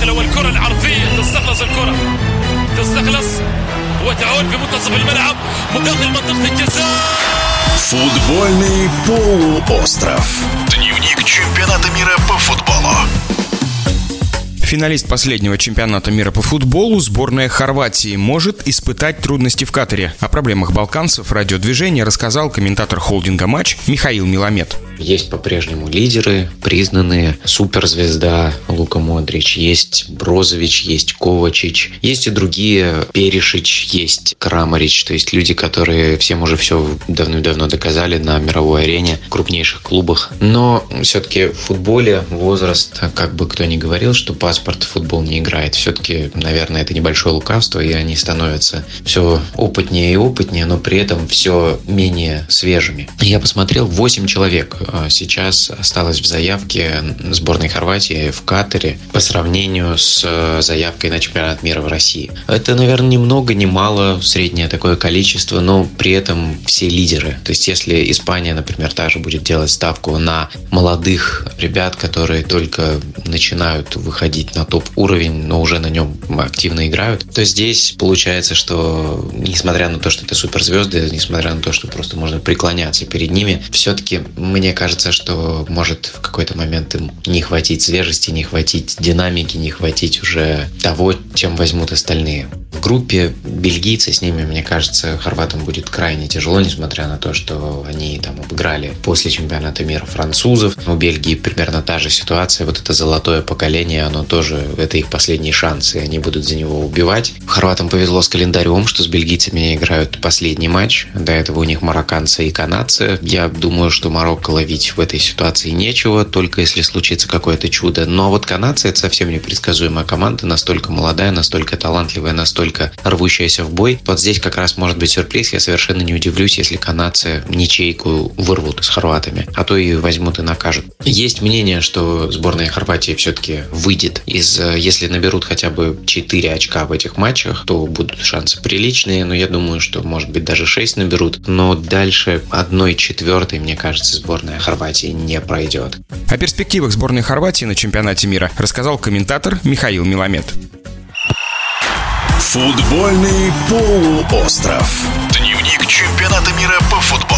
الانتقال هو الكرة العرضية تستخلص الكرة تستخلص وتعود في منتصف الملعب مداخل منطقة الجزاء Футбольный полуостров. Дневник чемпионата мира по футболу. Финалист последнего чемпионата мира по футболу, сборная Хорватии, может испытать трудности в Катаре. О проблемах балканцев радиодвижения рассказал комментатор холдинга «Матч» Михаил Миламед. Есть по-прежнему лидеры, признанные. Суперзвезда Лука Модрич, есть Брозович, есть Ковачич, есть и другие, Перешич, есть Крамарич, то есть люди, которые всем уже все давно-давно доказали на мировой арене, в крупнейших клубах. Но все-таки в футболе возраст, как бы кто ни говорил, что паспорт в футбол не играет. Все-таки, наверное, это небольшое лукавство, и они становятся все опытнее и опытнее, но при этом все менее свежими. Я посмотрел 8 человек сейчас осталось в заявке сборной Хорватии в Катаре по сравнению с э, заявкой на чемпионат мира в России. Это, наверное, ни много, ни мало, среднее такое количество, но при этом все лидеры. То есть, если Испания, например, также будет делать ставку на молодых ребят, которые только начинают выходить на топ-уровень, но уже на нем активно играют, то здесь получается, что несмотря на то, что это суперзвезды, несмотря на то, что просто можно преклоняться перед ними, все-таки, мне кажется, что может в какой-то момент им не хватить свежести, не хватить динамики, не хватить уже того, чем возьмут остальные. В группе бельгийцы с ними, мне кажется, хорватам будет крайне тяжело, несмотря на то, что они там обыграли после чемпионата мира французов. У Бельгии примерно та же ситуация. Вот это золотое поколение, оно тоже, это их последний шанс, и они будут за него убивать. Хорватам повезло с календарем, что с бельгийцами играют последний матч. До этого у них марокканцы и канадцы. Я думаю, что Марокко ловить в этой ситуации нечего, только если случится какое-то чудо. Но вот канадцы это совсем непредсказуемая команда, настолько молодая, настолько талантливая, настолько настолько рвущаяся в бой. Вот здесь как раз может быть сюрприз. Я совершенно не удивлюсь, если канадцы ничейку вырвут с хорватами, а то и возьмут и накажут. Есть мнение, что сборная Хорватии все-таки выйдет из... Если наберут хотя бы 4 очка в этих матчах, то будут шансы приличные, но я думаю, что может быть даже 6 наберут. Но дальше одной четвертой, мне кажется, сборная Хорватии не пройдет. О перспективах сборной Хорватии на чемпионате мира рассказал комментатор Михаил Миламед. Футбольный полуостров. Дневник чемпионата мира по футболу.